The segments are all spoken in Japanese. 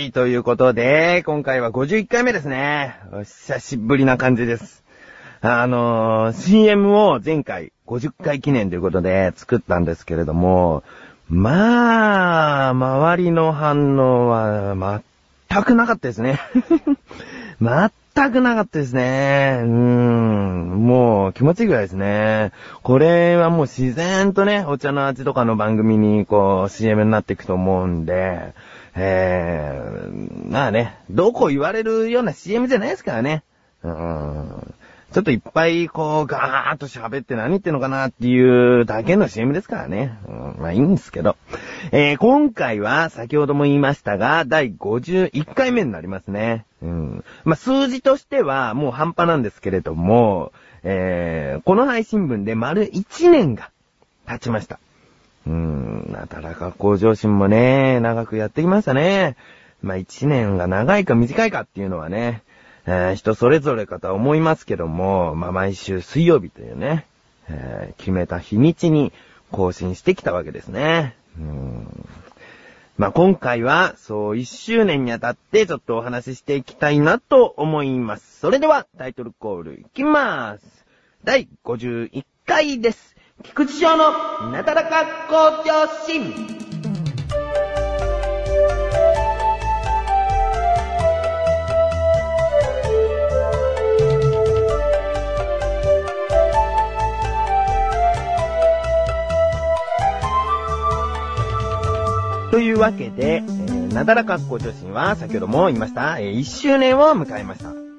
はい、ということで、今回は51回目ですね。お久しぶりな感じです。あのー、CM を前回50回記念ということで作ったんですけれども、まあ、周りの反応は全くなかったですね。全くなかったですね。うーん。もう気持ちいいぐらいですね。これはもう自然とね、お茶の味とかの番組にこう CM になっていくと思うんで、えー、まあね、どこ言われるような CM じゃないですからね。うん。ちょっといっぱいこうガーッと喋って何言ってんのかなっていうだけの CM ですからね。うん、まあいいんですけど。えー、今回は先ほども言いましたが、第51回目になりますね。うん。まあ数字としてはもう半端なんですけれども、えー、この配信分で丸1年が経ちました。うーん、なだらか向上心もね、長くやってきましたね。まあ一年が長いか短いかっていうのはね、えー人それぞれかと思いますけども、まあ毎週水曜日というね、えー決めた日にちに更新してきたわけですね。うーんまあ今回は、そう1周年にあたってちょっとお話ししていきたいなと思います。それではタイトルコールいきまーす。第51回です。菊池翔のなだらか向上心。というわけで、えーなだらか向上心は先ほども言いました、えー1周年を迎えました。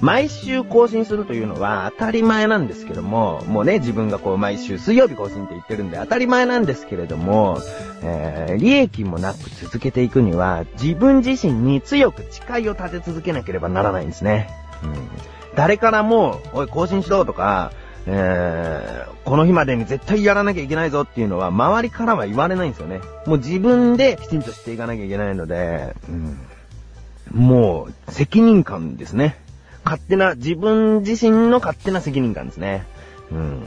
毎週更新するというのは当たり前なんですけども、もうね、自分がこう毎週水曜日更新って言ってるんで当たり前なんですけれども、えー利益もなく続けていくには、自分自身に強く誓いを立て続けなければならないんですね。うん誰からも、おい、更新しろとか、えー、この日までに絶対やらなきゃいけないぞっていうのは、周りからは言われないんですよね。もう自分できちんとしていかなきゃいけないので、うんもう、責任感ですね。勝手な、自分自身の勝手な責任感ですね。うん。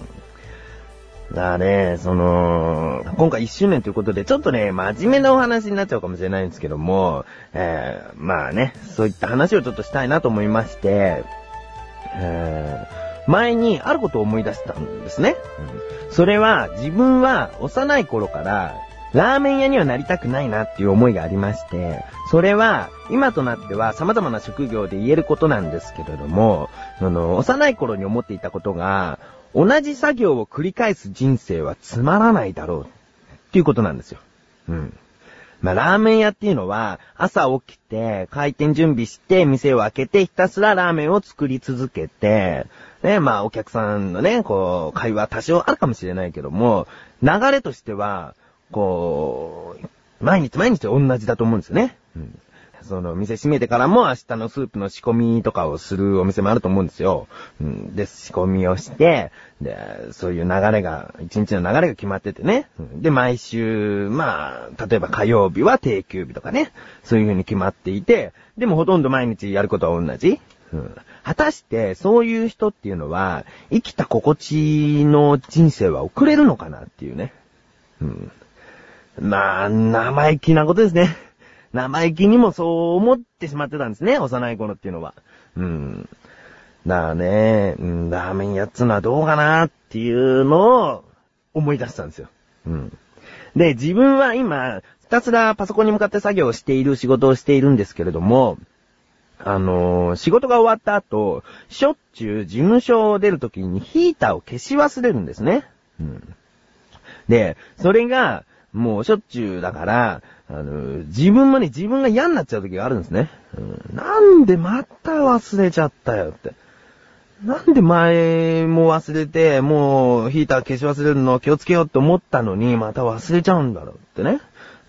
だね、その、今回1周年ということで、ちょっとね、真面目なお話になっちゃうかもしれないんですけども、えー、まあね、そういった話をちょっとしたいなと思いまして、えー、前にあることを思い出したんですね。うんそれは、自分は幼い頃から、ラーメン屋にはなりたくないなっていう思いがありまして、それは、今となっては様々な職業で言えることなんですけれども、あの、幼い頃に思っていたことが、同じ作業を繰り返す人生はつまらないだろうっていうことなんですよ。うん。まあ、ラーメン屋っていうのは、朝起きて、開店準備して、店を開けて、ひたすらラーメンを作り続けて、ね、まあ、お客さんのね、こう、会話多少あるかもしれないけども、流れとしては、こう、毎日毎日同じだと思うんですよね。うん。その、店閉めてからも明日のスープの仕込みとかをするお店もあると思うんですよ。うん。で、仕込みをして、で、そういう流れが、一日の流れが決まっててね。うんで、毎週、まあ、例えば火曜日は定休日とかね。そういう風に決まっていて、でもほとんど毎日やることは同じ。うん。果たして、そういう人っていうのは、生きた心地の人生は送れるのかなっていうね。うん。まあ、生意気なことですね。生意気にもそう思ってしまってたんですね、幼い頃っていうのは。うん。だからね、ラーメン屋っつうのはどうかなっていうのを思い出したんですよ。うん。で、自分は今、ひたすらパソコンに向かって作業をしている仕事をしているんですけれども、あのー仕事が終わった後、しょっちゅう事務所を出るときにヒーターを消し忘れるんですね。うん。で、それが、もうしょっちゅうだから、あの、自分もね、自分が嫌になっちゃう時があるんですね。うん、なんでまた忘れちゃったよって。なんで前も忘れて、もうヒーター消し忘れるの気をつけようって思ったのに、また忘れちゃうんだろうってね。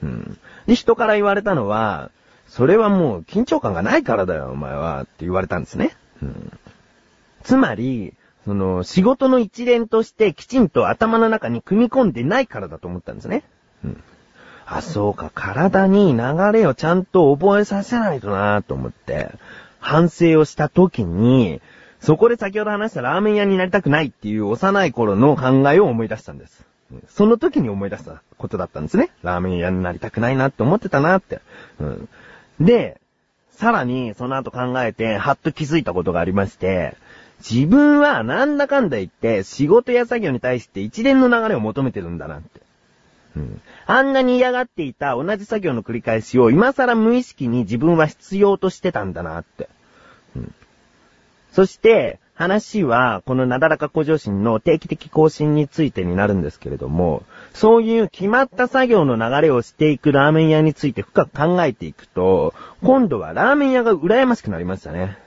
うん。で、人から言われたのは、それはもう緊張感がないからだよ、お前は、って言われたんですね。うん。つまり、その、仕事の一連としてきちんと頭の中に組み込んでないからだと思ったんですね。あ、そうか、体に流れをちゃんと覚えさせないとなと思って、反省をした時に、そこで先ほど話したラーメン屋になりたくないっていう幼い頃の考えを思い出したんです。その時に思い出したことだったんですね。ラーメン屋になりたくないなって思ってたなって。うん、で、さらにその後考えて、はっと気づいたことがありまして、自分はなんだかんだ言って仕事や作業に対して一連の流れを求めてるんだなって。うん、あんなに嫌がっていた同じ作業の繰り返しを今更無意識に自分は必要としてたんだなって。うん、そして、話は、このなだらか向上心の定期的更新についてになるんですけれども、そういう決まった作業の流れをしていくラーメン屋について深く考えていくと、今度はラーメン屋が羨ましくなりましたね。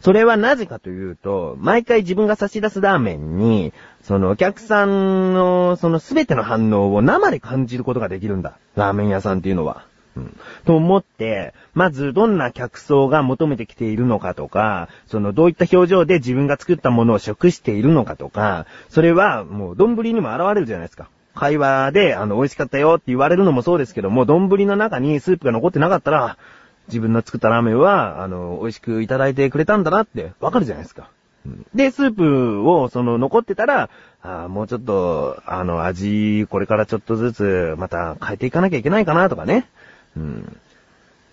それはなぜかというと、毎回自分が差し出すラーメンに、そのお客さんのその全ての反応を生で感じることができるんだ。ラーメン屋さんっていうのは。うん。と思って、まずどんな客層が求めてきているのかとか、そのどういった表情で自分が作ったものを食しているのかとか、それはもう丼にも現れるじゃないですか。会話で、あの、美味しかったよって言われるのもそうですけども、丼の中にスープが残ってなかったら、自分の作ったラーメンは、あの、美味しくいただいてくれたんだなってわかるじゃないですか。で、スープを、その、残ってたら、あもうちょっと、あの、味、これからちょっとずつ、また変えていかなきゃいけないかなとかね。うん。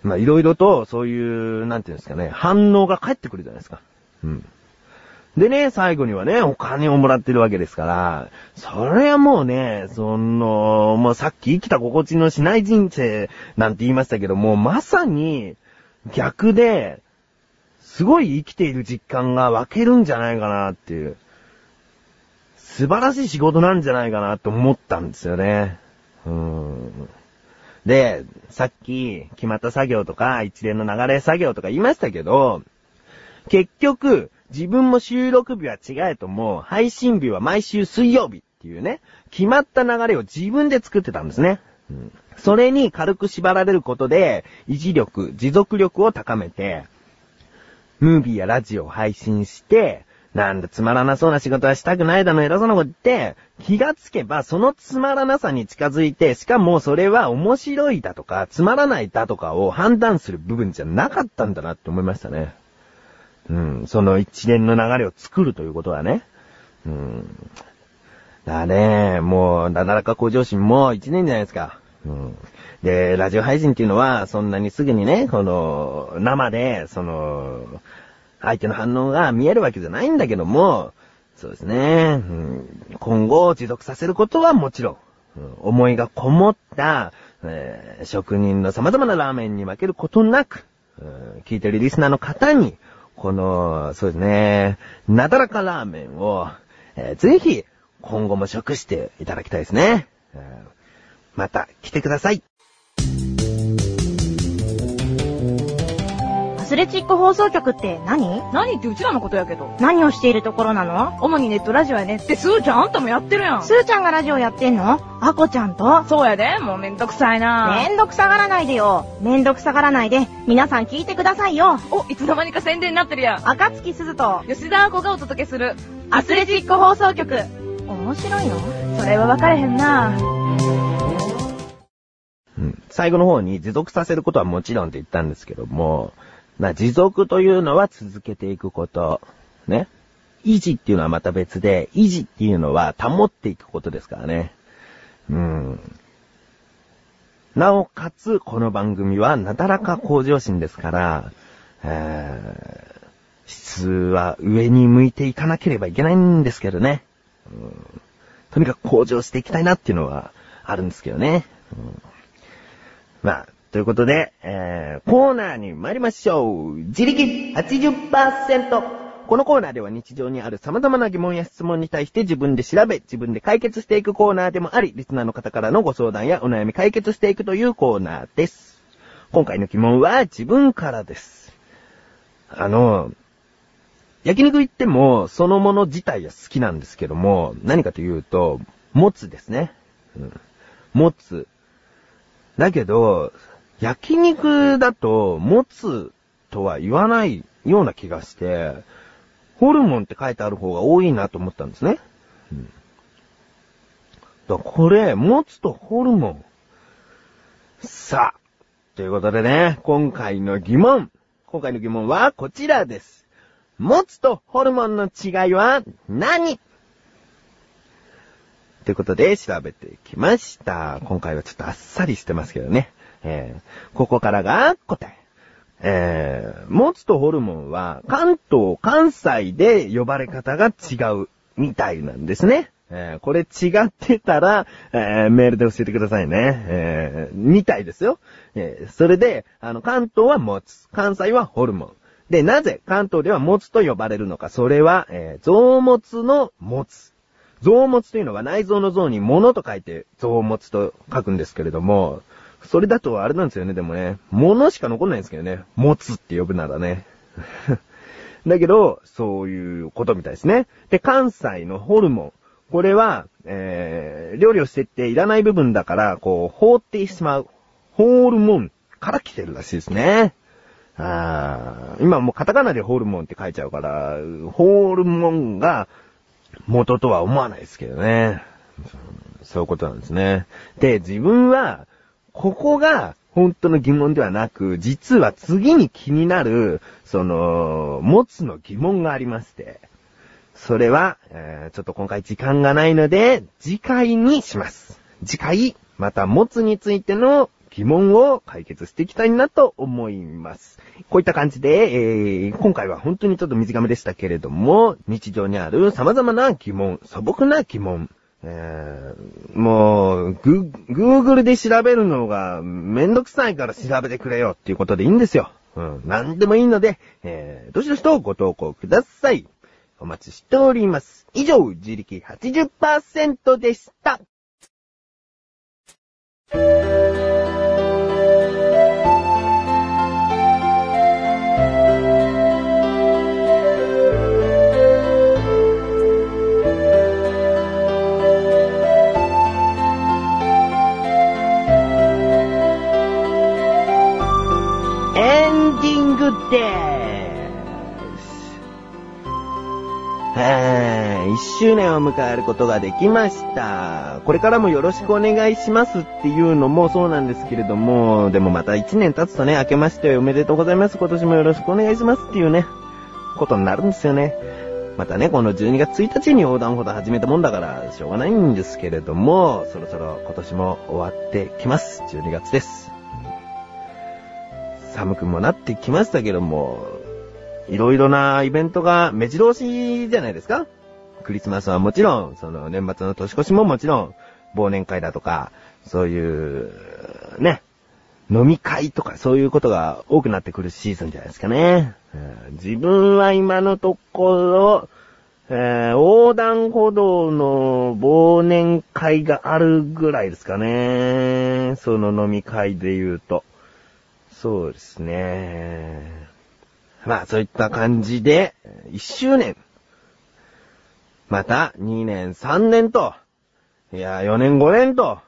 まあ、いろいろと、そういう、なんていうんですかね、反応が返ってくるじゃないですか。うん。でね、最後にはね、お金をもらってるわけですから、それはもうね、その、もうさっき生きた心地のしない人生なんて言いましたけども、まさに逆で、すごい生きている実感が湧けるんじゃないかなっていう、素晴らしい仕事なんじゃないかなと思ったんですよね。うん。で、さっき決まった作業とか一連の流れ作業とか言いましたけど、結局、自分も収録日は違えとも、配信日は毎週水曜日っていうね、決まった流れを自分で作ってたんですね。うん、それに軽く縛られることで、維持力、持続力を高めて、ムービーやラジオを配信して、なんだつまらなそうな仕事はしたくないだの偉そうなこと言って、気がつけばそのつまらなさに近づいて、しかもそれは面白いだとか、つまらないだとかを判断する部分じゃなかったんだなって思いましたね。うん、その一連の流れを作るということはね。うん。だね、もう、なだらか向上心も一年じゃないですか。うん。で、ラジオ配信っていうのは、そんなにすぐにね、この、生で、その、相手の反応が見えるわけじゃないんだけども、そうですね、うん、今後持続させることはもちろん、うん、思いがこもった、えー、職人の様々なラーメンに負けることなく、うん、聞いてるリスナーの方に、この、そうですね、なだらかラーメンを、えー、ぜひ、今後も食していただきたいですね。また来てください。スレチック放送局って何？何ってうちらのことやけど。何をしているところなの？主にネットラジオやねって、スーちゃんあんたもやってるやん。スーちゃんがラジオやってんの？アコちゃんと？そうやで、もうめんどくさいなめんどくさがらないでよ。めんどくさがらないで、皆さん聞いてくださいよ。お、いつの間にか宣伝になってるやん。赤月鈴と、吉田アコがお届けする、アスレチック放送局。面白いの？それは分かれへんなうん、最後の方に持続させることはもちろんって言ったんですけども、まあ、持続というのは続けていくこと。ね。維持っていうのはまた別で、維持っていうのは保っていくことですからね。うん。なおかつ、この番組はなだらか向上心ですから、えー、質は上に向いていかなければいけないんですけどね。うん、とにかく向上していきたいなっていうのはあるんですけどね。うん、まあ、ということで、えー、コーナーに参りましょう。自力80%。このコーナーでは日常にある様々な疑問や質問に対して自分で調べ、自分で解決していくコーナーでもあり、リスナーの方からのご相談やお悩み解決していくというコーナーです。今回の疑問は自分からです。あの、焼肉行ってもそのもの自体は好きなんですけども、何かというと、もつですね。うん。もつ。だけど、焼肉だと、持つとは言わないような気がして、ホルモンって書いてある方が多いなと思ったんですね。うん。これ、持つとホルモン。さあ、ということでね、今回の疑問。今回の疑問はこちらです。持つとホルモンの違いは何？ということで調べてきました。今回はちょっとあっさりしてますけどね。えー、ここからが答え。えー、モツとホルモンは関東、関西で呼ばれ方が違うみたいなんですね。えー、これ違ってたら、えー、メールで教えてくださいね。えー、みたいですよ。え、それで、あの、関東はモツ、関西はホルモン。で、なぜ関東ではモツと呼ばれるのか。それは、えー、臓物のモツ。臓物というのは内臓の臓に物と書いて臓物と書くんですけれども、それだとあれなんですよね、でもね。物しか残んないんですけどね。持つって呼ぶならね。だけど、そういうことみたいですね。で、関西のホルモン。これは、えー、料理をしてっていらない部分だから、こう、放ってしまう。ホルモンから来てるらしいですね。あー今もうカタカナでホルモンって書いちゃうから、ホルモンが元とは思わないですけどね。そういうことなんですね。で、自分は、ここが本当の疑問ではなく、実は次に気になる、その、持つの疑問がありまして、それは、えーちょっと今回時間がないので、次回にします。次回、また持つについての疑問を解決していきたいなと思います。こういった感じで、えー今回は本当にちょっと短めでしたけれども、日常にある様々な疑問、素朴な疑問、えーもう、グ、Google で調べるのがめんどくさいから調べてくれよっていうことでいいんですよ。うん、なんでもいいので、えー、どしどしとご投稿ください。お待ちしております。以上、自力80%でした。ディングでーす。はい、一周年を迎えることができました。これからもよろしくお願いしますっていうのもそうなんですけれども、でもまた一年経つとね、明けましておめでとうございます。今年もよろしくお願いしますっていうね、ことになるんですよね。またね、この12月1日に横断歩道始めたもんだから、しょうがないんですけれども、そろそろ今年も終わってきます。12月です。寒くもなってきましたけども、いろいろなイベントが目白押しじゃないですか？クリスマスはもちろん、その年末の年越しももちろん、忘年会だとか、そういう、ね、飲み会とかそういうことが多くなってくるシーズンじゃないですかね。自分は今のところ、えー横断歩道の忘年会があるぐらいですかね。その飲み会で言うと。そうですね。まあ、そういった感じで、1周年。また、2年、3年と、いや、4年、5年と、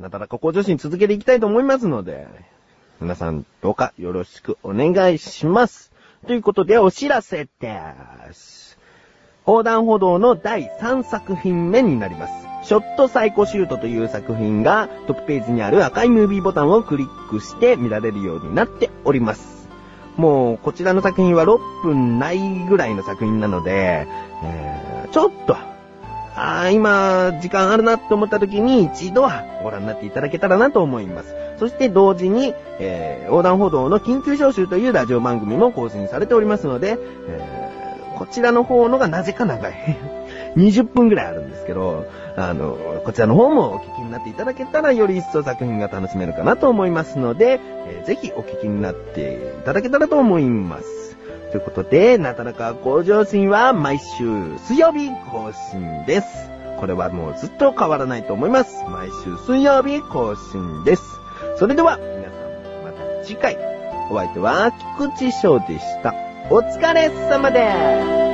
なだらか向上心続けていきたいと思いますので、皆さん、どうかよろしくお願いします。ということで、お知らせです。横断歩道の第3作品目になります。ショットサイコシュートという作品がトップページにある赤いムービーボタンをクリックして見られるようになっております。もう、こちらの作品は6分ないぐらいの作品なので、えー、ちょっと、あ今、時間あるなと思った時に一度はご覧になっていただけたらなと思います。そして同時に、えー横断歩道の緊急招集というラジオ番組も更新されておりますので、えーこちらの方のがなぜか長い。20分ぐらいあるんですけど、あの、こちらの方もお聞きになっていただけたらより一層作品が楽しめるかなと思いますので、えーぜひお聞きになっていただけたらと思います。ということで、なだらか向上心は毎週水曜日更新です。これはもうずっと変わらないと思います。毎週水曜日更新です。それでは、皆さん、また次回。お相手は、菊池翔でした。お疲れ様です。